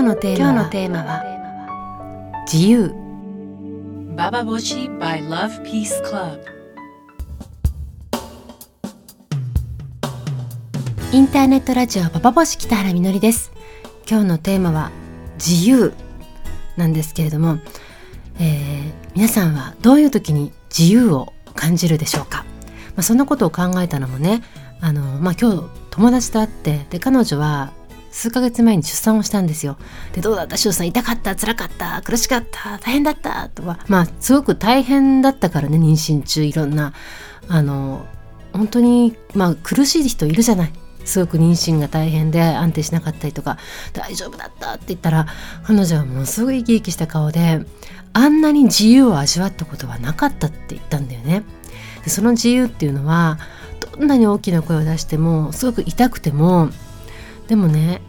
日のテーマはテーマは自由。ババボシ by Love Peace Club インターネットラジオババボシ北原みのりです。今日のテーマは自由。なんですけれども、えー、皆さんはどういう時に自由を感じるでしょうか、まあ、そんなことを考えたのもねあの、まあ、今日友達と会ってで彼女は数ヶ月前に出産をしたんですよ。で、どうだった？出産痛かった？辛かった？苦しかった？大変だった？とか、まあ、すごく大変だったからね、妊娠中。いろんな、あの、本当に、まあ、苦しい人いるじゃない。すごく妊娠が大変で安定しなかったりとか、大丈夫だった？って言ったら、彼女はものすごい生き生きした顔で、あんなに自由を味わったことはなかったって言ったんだよね。でその自由っていうのは、どんなに大きな声を出しても、すごく痛くても、でもね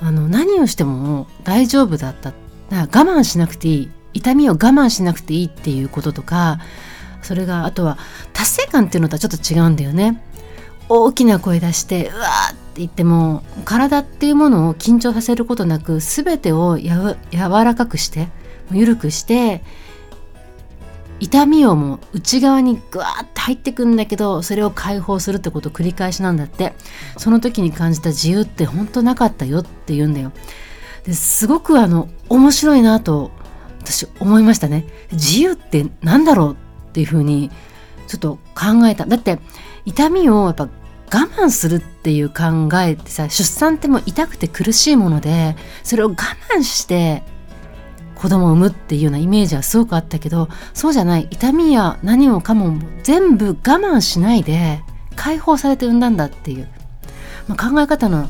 あの何をしても大丈夫だった。だから我慢しなくていい。痛みを我慢しなくていいっていうこととかそれがあとは達成感っていうのとはちょっと違うんだよね。大きな声出してうわーって言っても体っていうものを緊張させることなく全てをや柔らかくして緩くして痛みをもう内側にグワーって入ってくんだけどそれを解放するってことを繰り返しなんだって。その時に感じた自由って本当なかったよって言うんだよ。ですごくあの面白いなと私思いましたね。自由って何だろうっていうふうにちょっと考えた。だって痛みをやっぱ我慢するっていう考えってさ出産ってもう痛くて苦しいものでそれを我慢して子供を産むっていうようなイメージはすごくあったけどそうじゃない。痛みや何もかも全部我慢しないで解放されて産んだんだっていう、まあ、考え方の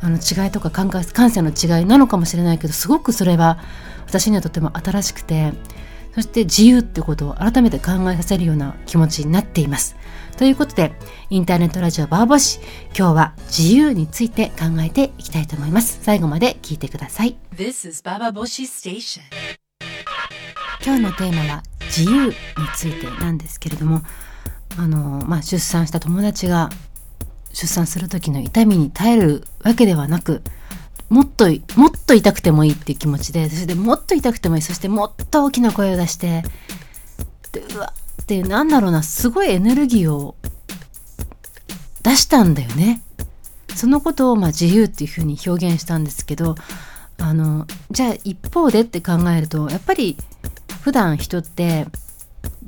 あの違いとか感感性の違いなのかもしれないけどすごくそれは私にはとても新しくてそして自由ってことを改めて考えさせるような気持ちになっています。ということで、インターネットラジオバーボシ、今日は自由について考えていきたいと思います。最後まで聞いてください。This is Baba Boshi Station. 今日のテーマは自由についてなんですけれども、あの、まあ、出産した友達が出産する時の痛みに耐えるわけではなく、もっと、もっと痛くてもいいっていう気持ちで、それでもっと痛くてもいい、そしてもっと大きな声を出して、で、うわってなんだろうな、すごいエネルギーを出したんだよね。そのことをまあ自由っていうふうに表現したんですけど、あの、じゃあ一方でって考えると、やっぱり普段人って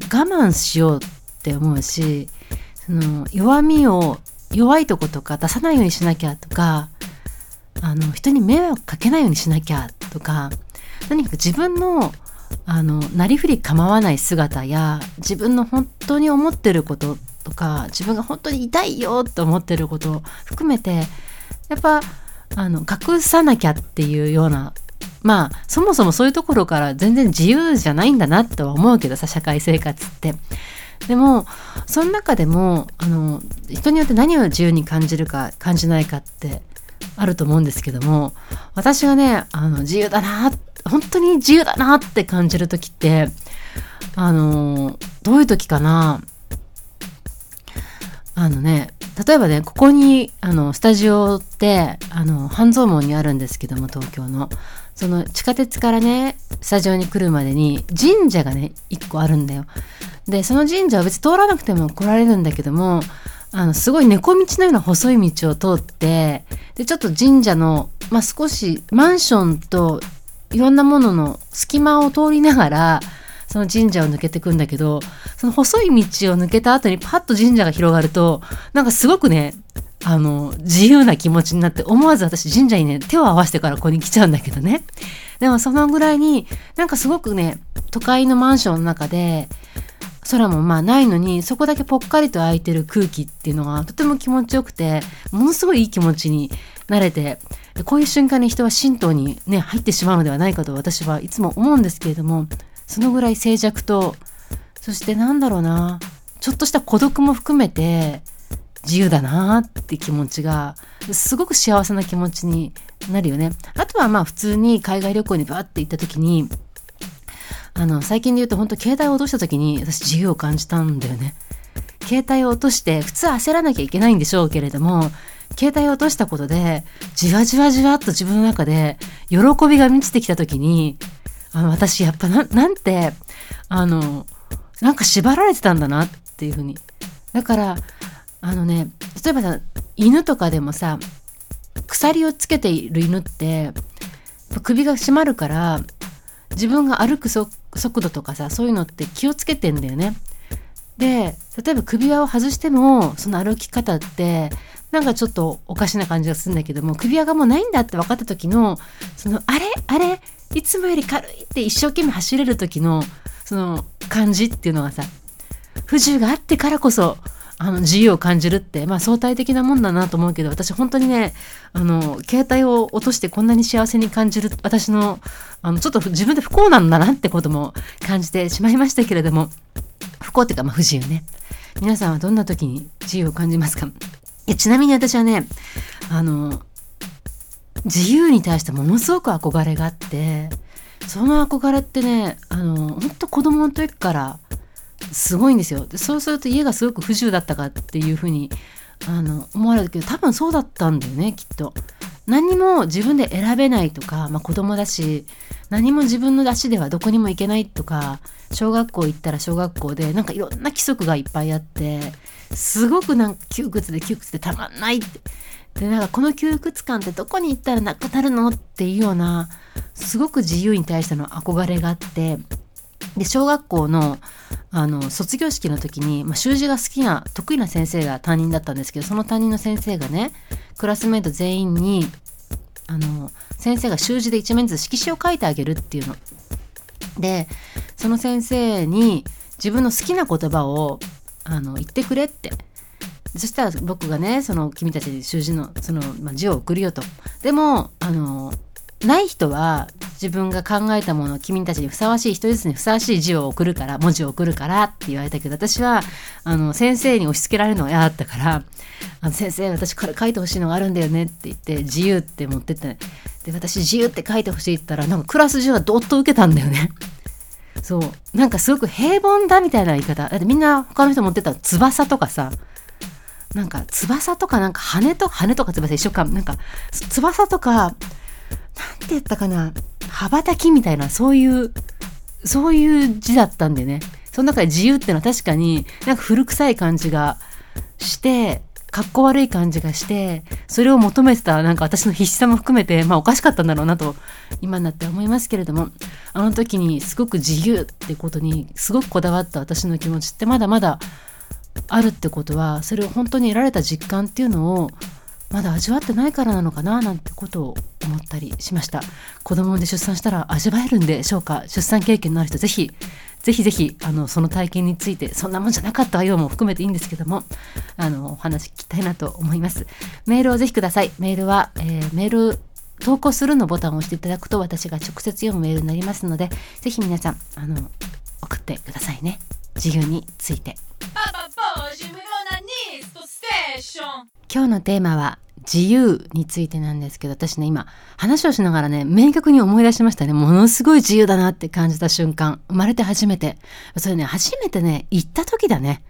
我慢しようって思うし、その弱みを弱いとことか出さないようにしなきゃとか、あの、人に迷惑かけないようにしなきゃとか、何か自分の、あの、なりふり構わない姿や、自分の本当に思ってることとか、自分が本当に痛いよって思ってることを含めて、やっぱ、あの、隠さなきゃっていうような、まあ、そもそもそういうところから全然自由じゃないんだなとは思うけどさ、社会生活って。でも、その中でも、あの、人によって何を自由に感じるか、感じないかってあると思うんですけども、私がね、あの、自由だな、本当に自由だなって感じる時って、あの、どういう時かなあのね、例えばね、ここに、あの、スタジオって、あの、半蔵門にあるんですけども、東京の。その地下鉄からね、スタジオに来るまでに神社がね、一個あるんだよ。で、その神社は別に通らなくても来られるんだけども、あの、すごい猫道のような細い道を通って、で、ちょっと神社の、まあ、少しマンションといろんなものの隙間を通りながら、その神社を抜けてくんだけど、その細い道を抜けた後にパッと神社が広がると、なんかすごくね、あの、自由な気持ちになって、思わず私神社にね、手を合わせてからここに来ちゃうんだけどね。でもそのぐらいに、なんかすごくね、都会のマンションの中で、空もまあないのに、そこだけぽっかりと空いてる空気っていうのがとても気持ちよくて、ものすごいいい気持ちになれて、こういう瞬間に人は神道にね、入ってしまうのではないかと私はいつも思うんですけれども、そのぐらい静寂と、そしてなんだろうな、ちょっとした孤独も含めて、自由だなって気持ちが、すごく幸せな気持ちになるよね。あとはまあ普通に海外旅行にバーって行った時に、あの、最近で言うと本当携帯を落とした時に私自由を感じたんだよね。携帯を落として普通焦らなきゃいけないんでしょうけれども、携帯を落としたことで、じわじわじわっと自分の中で喜びが満ちてきた時にあの私やっぱななんてあのなんか縛られてたんだなっていうふうにだからあのね例えばさ犬とかでもさ鎖をつけている犬って首が締まるから自分が歩く速度とかさそういうのって気をつけてんだよね。で例えば首輪を外してもその歩き方ってなんかちょっとおかしな感じがするんだけども首輪がもうないんだって分かった時のそのあれ？あれ？いつもより軽いって一生懸命走れる時のその感じっていうのがさ不自由があってからこそあの自由を感じるってまあ相対的なもんだなと思うけど私本当にねあの携帯を落としてこんなに幸せに感じる私のあのちょっと自分で不幸なんだなってことも感じてしまいましたけれども不幸っていうかまあ不自由ね。皆さんはどんな時に自由を感じますか？いやちなみに私はねあの自由に対してものすごく憧れがあってその憧れってねあの本当子供の時からすごいんですよでそうすると家がすごく不自由だったかっていうふうにあの思われるけど多分そうだったんだよねきっと。何も自分で選べないとか、まあ、子供だし何も自分の足ではどこにも行けないとか小学校行ったら小学校でなんかいろんな規則がいっぱいあってすごくなんか窮屈で窮屈でたまんないって。でなんかこの窮屈感ってどこに行ったらなくなるのっていうようなすごく自由に対しての憧れがあってで小学校のあの卒業式の時に、まあ、習字が好きな得意な先生が担任だったんですけどその担任の先生がねクラスメート全員にあの先生が習字で一面ずつ色紙を書いてあげるっていうの。でその先生に自分の好きな言葉をあの言ってくれってそしたら僕がねその君たちに習字のその、まあ、字を送るよと。でもあのない人は自分が考えたものを君たちにふさわしい人ずつにふさわしい字を送るから文字を送るからって言われたけど私はあの先生に押し付けられるのが嫌だったから「あの先生私これ書いてほしいのがあるんだよね」って言って「自由」って持ってってで私「自由」って書いてほしいって言ったらなんかクラス中はどっと受けたんだよね。そう。なんかすごく平凡だみたいな言い方。だってみんな他の人持ってた翼とかさなんか翼とかなんか羽と羽とか翼一緒か。なんか翼とかなんて言ったかな？羽ばたきみたいなそういうそういう字だったんでね。その中で自由っていうのは確かになんか古臭い感じがしてかっこ悪い感じがしてそれを求めてたなんか私の必死さも含めてまあおかしかったんだろうなと今になって思いますけれどもあの時にすごく自由ってことにすごくこだわった私の気持ちってまだまだあるってことはそれを本当に得られた実感っていうのをまだ味わってないからなのかななんてことを思ったりしました。子供で出産したら味わえるんでしょうか？出産経験のある人ぜひぜひぜひあのその体験についてそんなもんじゃなかったわよも含めていいんですけどもあのお話聞きたいなと思います。メールをぜひください。メールは、えー、メール投稿するのボタンを押していただくと私が直接読むメールになりますのでぜひ皆さんあの送ってくださいね。自由について。パパポジムヨナニストステーション。今日のテーマは自由についてなんですけど私ね今話をしながらね明確に思い出しましたね。ものすごい自由だなって感じた瞬間。生まれて初めて。それね初めてね行った時だね。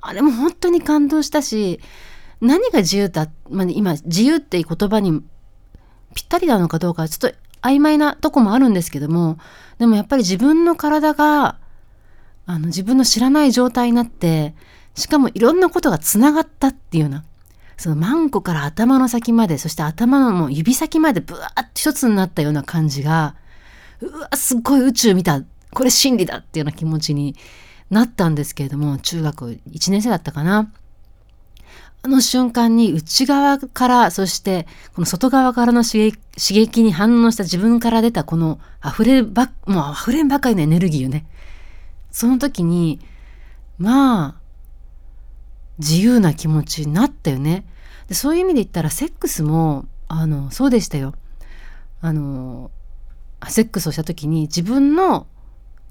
あれも本当に感動したし何が自由だ、まあ、今自由っていう言葉にぴったりなのかどうかちょっと曖昧なとこもあるんですけどもでもやっぱり自分の体があの自分の知らない状態になってしかもいろんなことがつながったっていうようなそのマンコから頭の先まで、そして頭のもう指先までブワーって一つになったような感じが、うわ、すっごい宇宙見た。これ真理だっていうような気持ちになったんですけれども、中学1年生だったかな。あの瞬間に内側から、そしてこの外側からの刺激に反応した自分から出たこの溢れば、もう溢れんばかりのエネルギーよね。その時に、まあ、自由な気持ちになったよね。でそういう意味で言ったらセックスもあのそうでしたよ。あのセックスをした時に自分の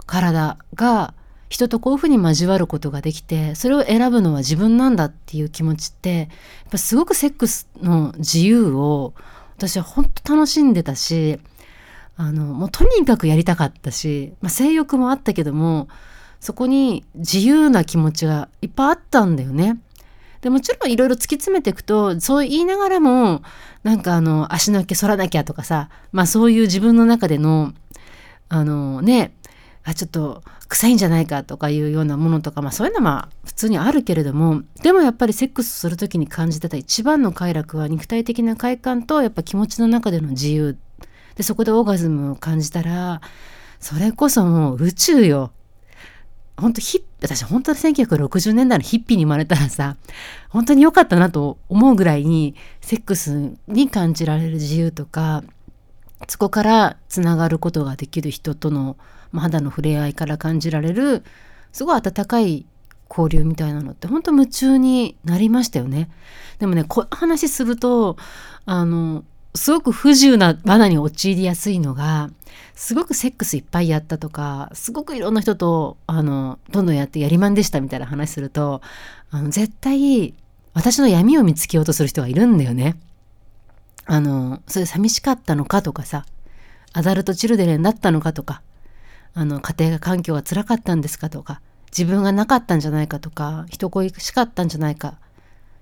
体が人とこういうふうに交わることができてそれを選ぶのは自分なんだっていう気持ちってやっぱすごくセックスの自由を私は本当楽しんでたしあのもうとにかくやりたかったし、まあ、性欲もあったけどもそこに自由な気持ちがいっぱいあったんだよね。でもちろんいろいろ突き詰めていくとそう言いながらもなんかあの足の毛剃らなきゃとかさまあそういう自分の中でのあのねあちょっと臭いんじゃないかとかいうようなものとか、まあ、そういうのは普通にあるけれどもでもやっぱりセックスする時に感じてた一番の快楽は肉体的な快感とやっぱ気持ちの中での自由でそこでオーガズムを感じたらそれこそもう宇宙よ本当ヒッ私本当に1960年代のヒッピーに生まれたらさ本当に良かったなと思うぐらいにセックスに感じられる自由とかそこからつながることができる人との肌の触れ合いから感じられるすごい温かい交流みたいなのって本当夢中になりましたよね。でもねこの話するとあのすごく不自由な罠に陥りやすいのがすごくセックスいっぱいやったとかすごくいろんな人とあのどんどんやってやりまんでしたみたいな話するとあの絶対私の闇を見つけようとする人がいるんだよね。あのそれ寂しかったのかとかさアダルトチルデレンだったのかとかあの家庭が環境が辛かったんですかとか自分がなかったんじゃないかとか人恋しかったんじゃないか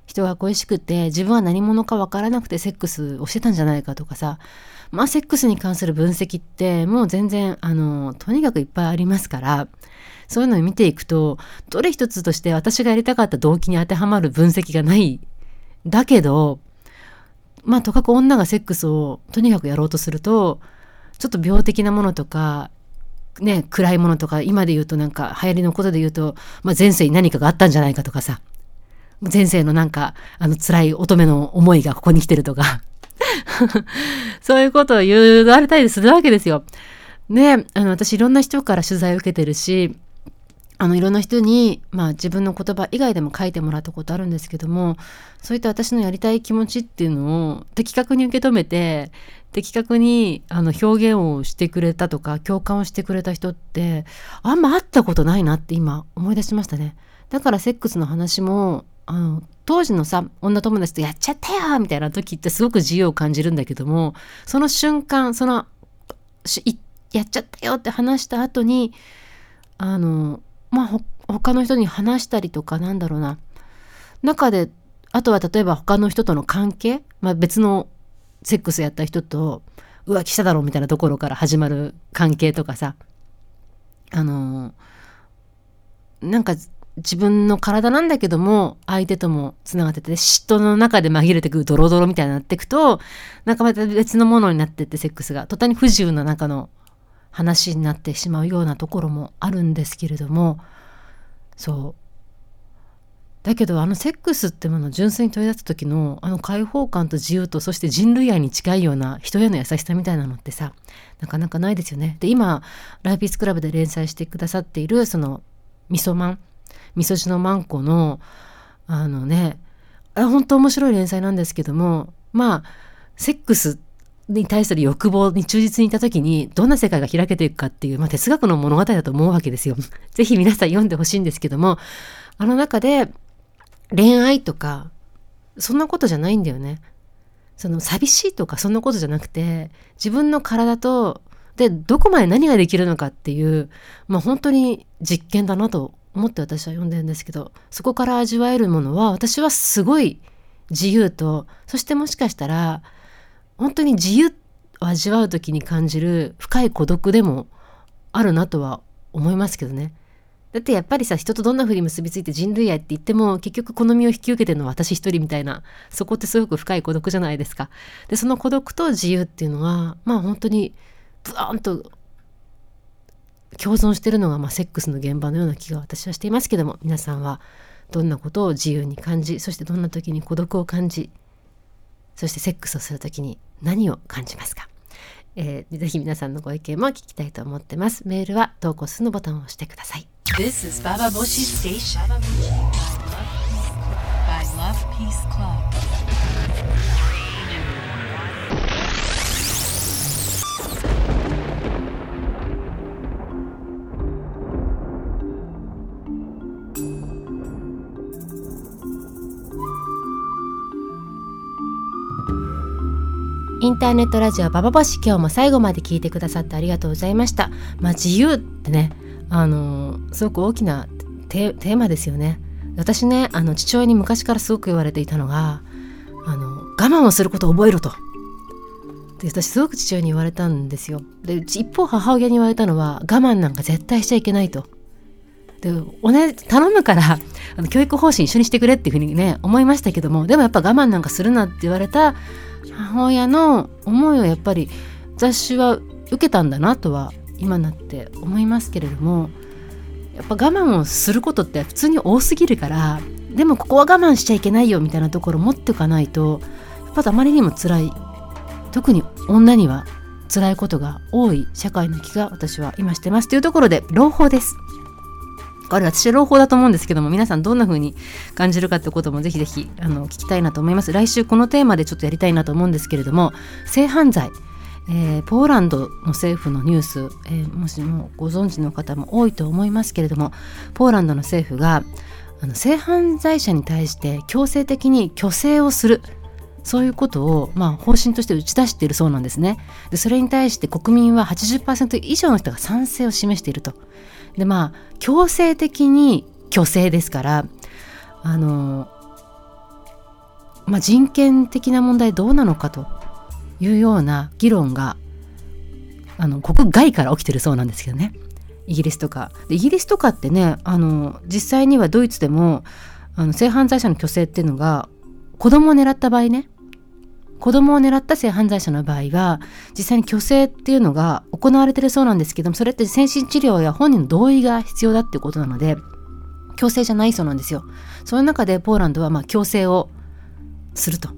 人が恋しくて自分は何者か分からなくてセックスをしてたんじゃないかとかさ。まあセックスに関する分析ってもう全然あのとにかくいっぱいありますからそういうのを見ていくとどれ一つとして私がやりたかった動機に当てはまる分析がないだけどまあとかく女がセックスをとにかくやろうとするとちょっと病的なものとかね暗いものとか今で言うとなんか流行りのことで言うと、まあ、前世に何かがあったんじゃないかとかさ。前世のなんかあの辛い乙女の思いがここに来てるとか そういうことを言われたりするわけですよ。ねあの私いろんな人から取材を受けてるしあのいろんな人に、まあ、自分の言葉以外でも書いてもらったことあるんですけどもそういった私のやりたい気持ちっていうのを的確に受け止めて的確にあの表現をしてくれたとか共感をしてくれた人ってあんま会ったことないなって今思い出しましたね。だからセックスの話もあの当時のさ女友達とやっちゃったよみたいな時ってすごく自由を感じるんだけどもその瞬間そのやっちゃったよって話した後にあのまあ他の人に話したりとかなんだろうな。中であとは例えば他の人との関係、まあ、別のセックスやった人と浮気しただろうみたいなところから始まる関係とかさ。あのなんか自分の体なんだけども相手ともつながってて嫉妬の中で紛れてくるドロドロみたいになっていくとなんかまた別のものになってってセックスが。途端に不自由な中の話になってしまうようなところもあるんですけれども。そう。だけどあのセックスってものを純粋に取り出した時のあの開放感と自由とそして人類愛に近いような人への優しさみたいなのってさなかなかないですよね。で今ライピースクラブで連載してくださっているそのみそまんみそ汁のまんこのあのねあ本当面白い連載なんですけどもまあセックスに対する欲望に忠実にいた時にどんな世界が開けていくかっていう、まあ、哲学の物語だと思うわけですよ。ぜひ皆さん読んでほしいんですけどもあの中で恋愛とかそんなことじゃないんだよね。その寂しいとかそんなことじゃなくて自分の体とでどこまで何ができるのかっていうまあ本当に実験だなと思って私は読んでるんですけどそこから味わえるものは私はすごい自由とそしてもしかしたら本当に自由を味わう時に感じる深い孤独でもあるなとは思いますけどね。だってやっぱりさ人とどんな風に結びついて人類愛って言っても結局好みを引き受けてるのは私一人みたいなそこってすごく深い孤独じゃないですか。でその孤独と自由っていうのはまあ本当にブワーンと共存してるのが、まあ、セックスの現場のような気が私はしていますけども皆さんはどんなことを自由に感じそしてどんな時に孤独を感じそしてセックスをする時に何を感じますか、えー、ぜひ皆さんのご意見も聞きたいと思ってます。メールは投稿するのボタンを押してください。This is Baba Boshi Station. By Love Peace Club. インターネットラジオババボシ今日も最後まで聞いてくださってありがとうございましたまあ自由ってねあのー、すごく大きなテーマですよね私ねあの父親に昔からすごく言われていたのがあの我慢をすることを覚えろと。で私すごく父親に言われたんですよ。で一方母親に言われたのは我慢なんか絶対しちゃいけないと。で同じ頼むからあの教育方針一緒にしてくれっていうふうにね思いましたけどもでもやっぱ我慢なんかするなって言われた母親の思いをやっぱり私は受けたんだなとは今なって思いますけれどもやっぱ我慢をすることって普通に多すぎるからでもここは我慢しちゃいけないよみたいなところ持っておかないとやっぱあまりにも辛い特に女には辛いことが多い社会の気が私は今してますというところで朗報です。これ私朗報だと思うんですけども皆さんどんな風に感じるかってこともぜひぜひあの聞きたいなと思います。来週このテーマでちょっとやりたいなと思うんですけれども性犯罪。えー、ポーランドの政府のニュース、えー、もしもご存知の方も多いと思いますけれどもポーランドの政府があの性犯罪者に対して強制的に虚勢をする。そういうことを、まあ、方針として打ち出しているそうなんですね。でそれに対して国民は80%以上の人が賛成を示していると。でまあ強制的に虚勢ですからあの、まあ、人権的な問題どうなのかというような議論があの国外から起きてるそうなんですけどね。イギリスとか。でイギリスとかってねあの実際にはドイツでもあの性犯罪者の虚勢っていうのが子供を狙った場合ね子供を狙った性犯罪者の場合は実際に虚勢っていうのが行われてるそうなんですけどもそれって精神治療や本人の同意が必要だっていうことなので強制じゃないそうなんですよその中でポーランドはまあ強制をすると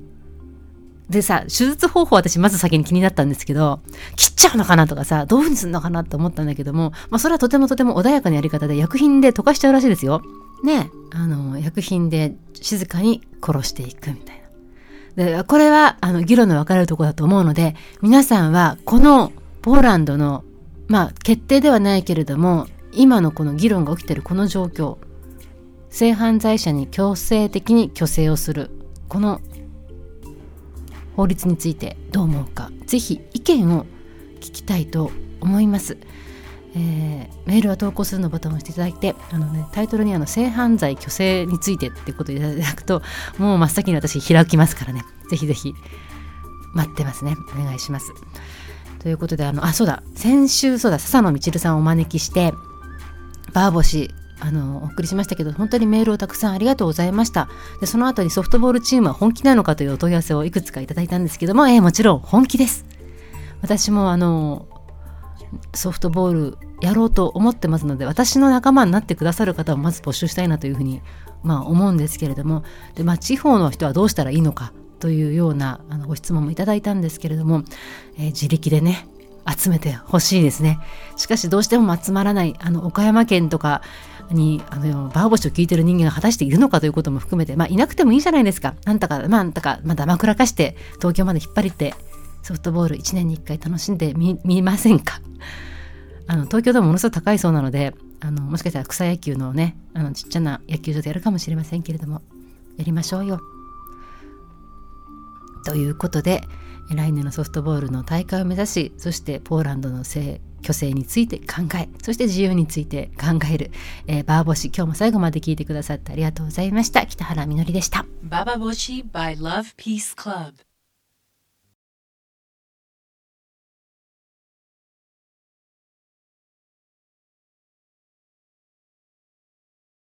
でさ、手術方法私まず先に気になったんですけど、切っちゃうのかなとかさ、どういうふうにするのかなと思ったんだけども、まあそれはとてもとても穏やかなやり方で薬品で溶かしちゃうらしいですよ。ね、あの、薬品で静かに殺していくみたいな。で、これは、あの、議論の分かれるところだと思うので、皆さんは、このポーランドの、まあ、決定ではないけれども、今のこの議論が起きてるこの状況、性犯罪者に強制的に虚勢をする、この法律についてどう思うかぜひ意見を聞きたいと思います、えー、メールは投稿するのボタンを押していただいてあの、ね、タイトルにあの性犯罪虚勢についてってことでいただくともう真っ先に私開きますからね。ぜひぜひ待ってますね。お願いします。ということであのあそうだ。先週そうだ笹野みちるさんをお招きしてバーボシあのお送りしましたけど本当にメールをたくさんありがとうございました。でその後にソフトボールチームは本気なのかというお問い合わせをいくつかいただいたんですけども、えー、もちろん本気です。私もあのソフトボールやろうと思ってますので私の仲間になってくださる方をまず募集したいなというふうに、まあ、思うんですけれどもで、まあ、地方の人はどうしたらいいのかというようなあのご質問もいただいたんですけれども、えー、自力でね集めてほしいですねしかしどうしても集まらないあの岡山県とかにあのバーボシを聞いてる人間が果たしているのかということも含めて、まあ、いなくてもいいじゃないですか。なんとか、まあ、なんとか、まあ、だまくらかして東京まで引っ張りってソフトボール1年に1回楽しんでみませんか？あの東京でもものすごく高いそうなのであのもしかしたら草野球のねあのちっちゃな野球場でやるかもしれませんけれどもやりましょうよ。ということで来年のソフトボールの大会を目指しそしてポーランドの性虚勢について考えそして自由について考える、えー、バーボシ。今日も最後まで聞いてくださってありがとうございました。北原みのりでした。ババボシ by Love Peace Club